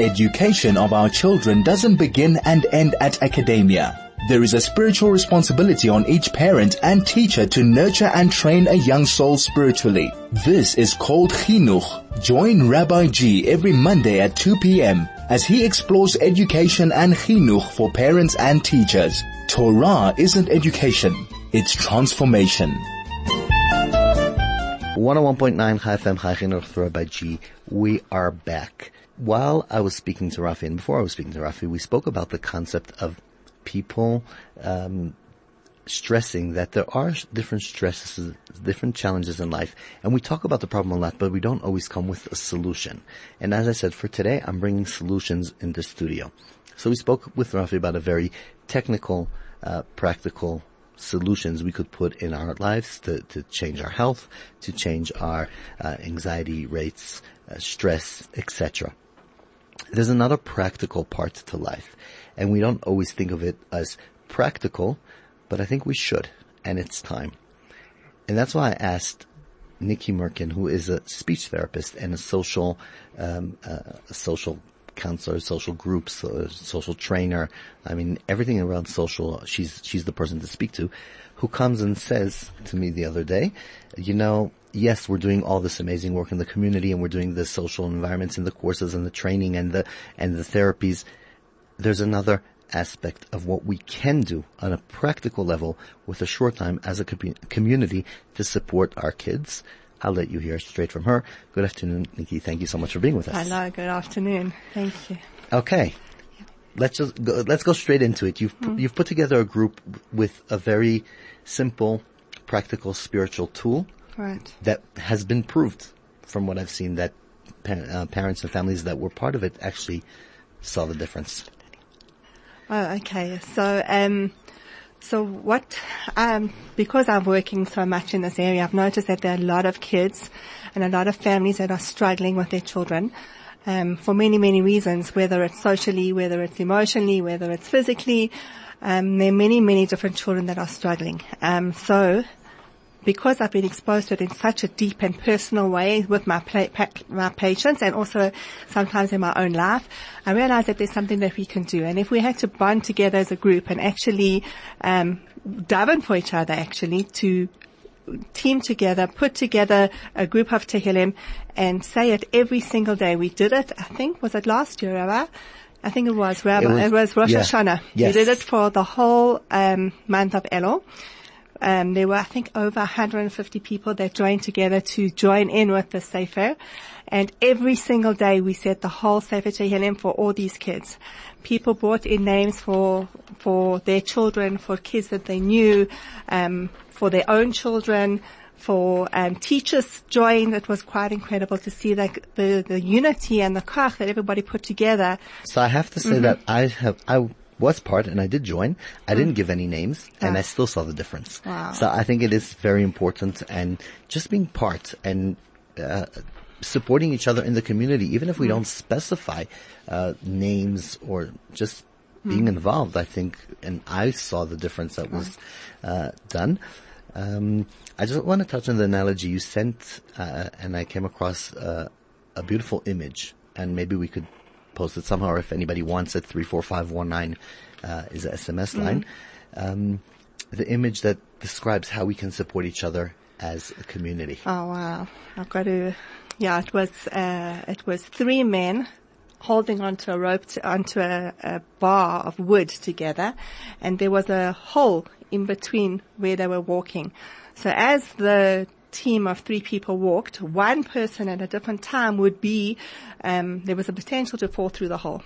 Education of our children doesn't begin and end at academia. There is a spiritual responsibility on each parent and teacher to nurture and train a young soul spiritually. This is called chinuch. Join Rabbi G every Monday at 2 p.m. as he explores education and chinuch for parents and teachers. Torah isn't education, it's transformation. 101.9 Chai FM Chai Chinuch Rabbi G. We are back. While I was speaking to Rafi, and before I was speaking to Rafi, we spoke about the concept of people um, stressing that there are different stresses, different challenges in life, and we talk about the problem a lot, but we don't always come with a solution. And as I said, for today, I'm bringing solutions in the studio. So we spoke with Rafi about a very technical, uh, practical solutions we could put in our lives to, to change our health, to change our uh, anxiety rates, uh, stress, etc. There's another practical part to life, and we don't always think of it as practical, but I think we should, and it's time. And that's why I asked Nikki Mirkin, who is a speech therapist and a social, um, uh, a social counselor, social groups, uh, social trainer. I mean, everything around social. She's she's the person to speak to, who comes and says to me the other day, you know, yes, we're doing all this amazing work in the community, and we're doing the social environments and the courses and the training and the and the therapies. There's another aspect of what we can do on a practical level with a short time as a com- community to support our kids. I'll let you hear straight from her. Good afternoon, Nikki. Thank you so much for being with us. Hello, good afternoon. Thank you. Okay. Let's just go, let's go straight into it. You've Mm. you've put together a group with a very simple, practical spiritual tool Right. that has been proved from what I've seen that pa- uh, parents and families that were part of it actually saw the difference. Oh, okay. So, um, so what, um, because I'm working so much in this area, I've noticed that there are a lot of kids and a lot of families that are struggling with their children. Um, for many, many reasons, whether it's socially, whether it's emotionally, whether it's physically, um, there are many, many different children that are struggling. Um, so because I've been exposed to it in such a deep and personal way with my, pla- my patients and also sometimes in my own life, I realize that there's something that we can do. And if we had to bond together as a group and actually um, daven for each other, actually to team together, put together a group of Tehillim and say it every single day. We did it, I think, was it last year, Rabbi? I think it was, Rabbi. It was- It was, Rosh yeah. Hashanah. Yes. We did it for the whole um, month of Elul. Um, there were, I think, over 150 people that joined together to join in with the Sefer. And every single day we said the whole Sefer Tehillim for all these kids. People brought in names for, for their children, for kids that they knew, um, for their own children, for um, teachers joined. It was quite incredible to see like the, the unity and the koach that everybody put together. So I have to say Mm-hmm. that I have, I was part and I did join. I didn't give any names and Ah. I still saw the difference. Wow. So I think it is very important and just being part and, uh, supporting each other in the community, even Mm. if we don't specify, uh, names or just Mm. being involved, I think, and I saw the difference that was, uh, done. Um, I just want to touch on the analogy you sent, uh, and I came across, uh, a beautiful image and maybe we could post it somehow or if anybody wants it, 34519, uh, is a SMS line. Um, the image that describes how we can support each other as a community. Oh wow! I've got to. Yeah, it was uh, it was three men holding onto a rope to, onto a, a bar of wood together, and there was a hole in between where they were walking. So as the team of three people walked, one person at a different time would be um, there was a potential to fall through the hole.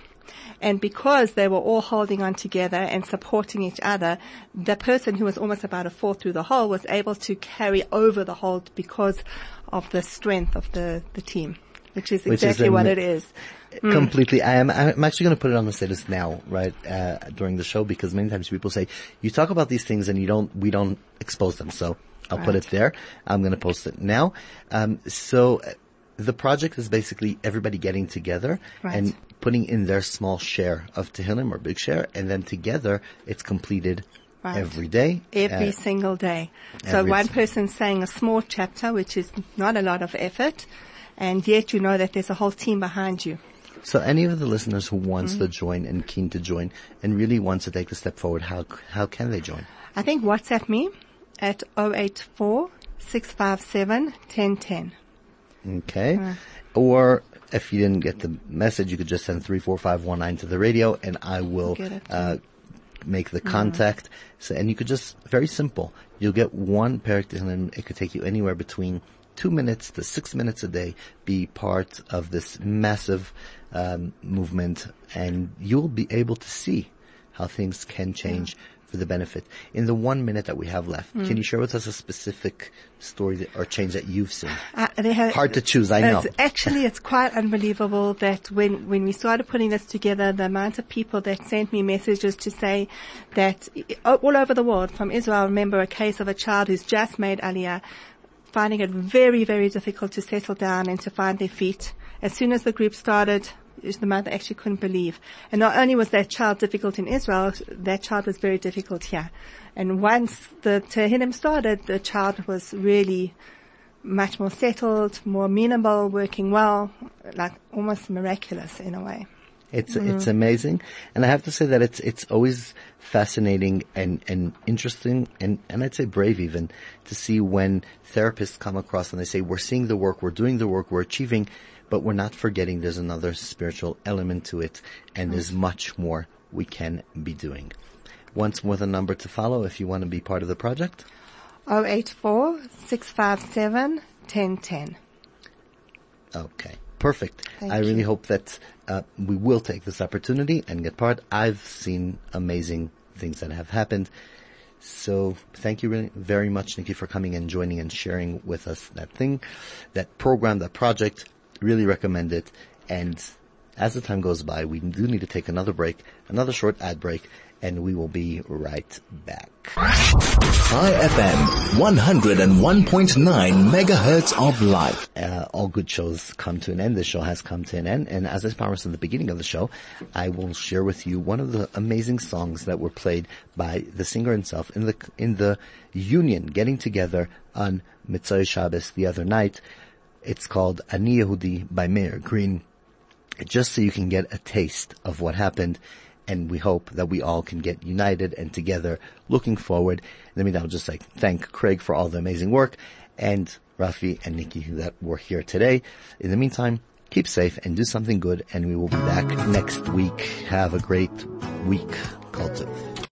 And because they were all holding on together and supporting each other, the person who was almost about to fall through the hole was able to carry over the hole because of the strength of the, the team, which is Which is exactly what ama- it is. Completely. I am, I'm actually going to put it on the status now, right, uh, during the show because many times people say, you talk about these things and you don't, we don't expose them. So I'll put it there. I'm going to post it now. Um, so uh, the project is basically everybody getting together Right. and putting in their small share of Tehillim or big share and then together it's completed Right. every day. Every Uh, single day. So one s- person saying a small chapter, which is not a lot of effort, and yet you know that there's a whole team behind you. So any of the listeners who wants Mm-hmm. to join and keen to join and really wants to take the step forward, how, how can they join? I think WhatsApp me at 084 657 1010. Okay. Or if you didn't get the message, you could just send 34519 to the radio and I will, uh, make the contact. So, and you could just, very simple. You'll get one perek and it could take you anywhere between two minutes to six minutes a day, be part of this massive, um, movement and you'll be able to see how things can change for the benefit. In the one minute that we have left, can you share with us a specific story that, or change that you've seen? Uh, have, Hard to choose, I know. It's actually, it's quite unbelievable that when, when we started putting this together, the amount of people that sent me messages to say that uh, all over the world, from Israel, I remember a case of a child who's just made Aliyah, finding it very, very difficult to settle down and to find their feet. As soon as the group started, the mother actually couldn't believe. And not only was that child difficult in Israel, that child was very difficult here. And once the Tehillim started, the child was really much more settled, more amenable, working well, like almost miraculous in a way. It's mm-hmm. it's amazing, and I have to say that it's it's always fascinating and and interesting, and and I'd say brave even to see when therapists come across and they say we're seeing the work, we're doing the work, we're achieving, but we're not forgetting there's another spiritual element to it, and mm-hmm. there's much more we can be doing. Once more, the number to follow if you want to be part of the project. 084 657 1010. Okay, perfect. Thank I really you. hope that uh, we will take this opportunity and get part. I've seen amazing things that have happened. So thank you really very much, Nikki, for coming and joining and sharing with us that thing, that program, that project. Really recommend it. And as the time goes by, we do need to take another break, another short ad break, and we will be right back. Chai FM, 101.9 megahertz of life. uh, all good shows come to an end. This show has come to an end. And as I promised in the beginning of the show, I will share with you one of the amazing songs that were played by the singer himself in the, in the union getting together on Mitzvah Shabbos the other night. It's called Ani Yehudi by Meir Green. Just so you can get a taste of what happened. And we hope that we all can get united and together looking forward. Let me now just like thank Craig for all the amazing work and Rafi and Nikki that were here today. In the meantime, keep safe and do something good and we will be back next week. Have a great week, Kol tuv.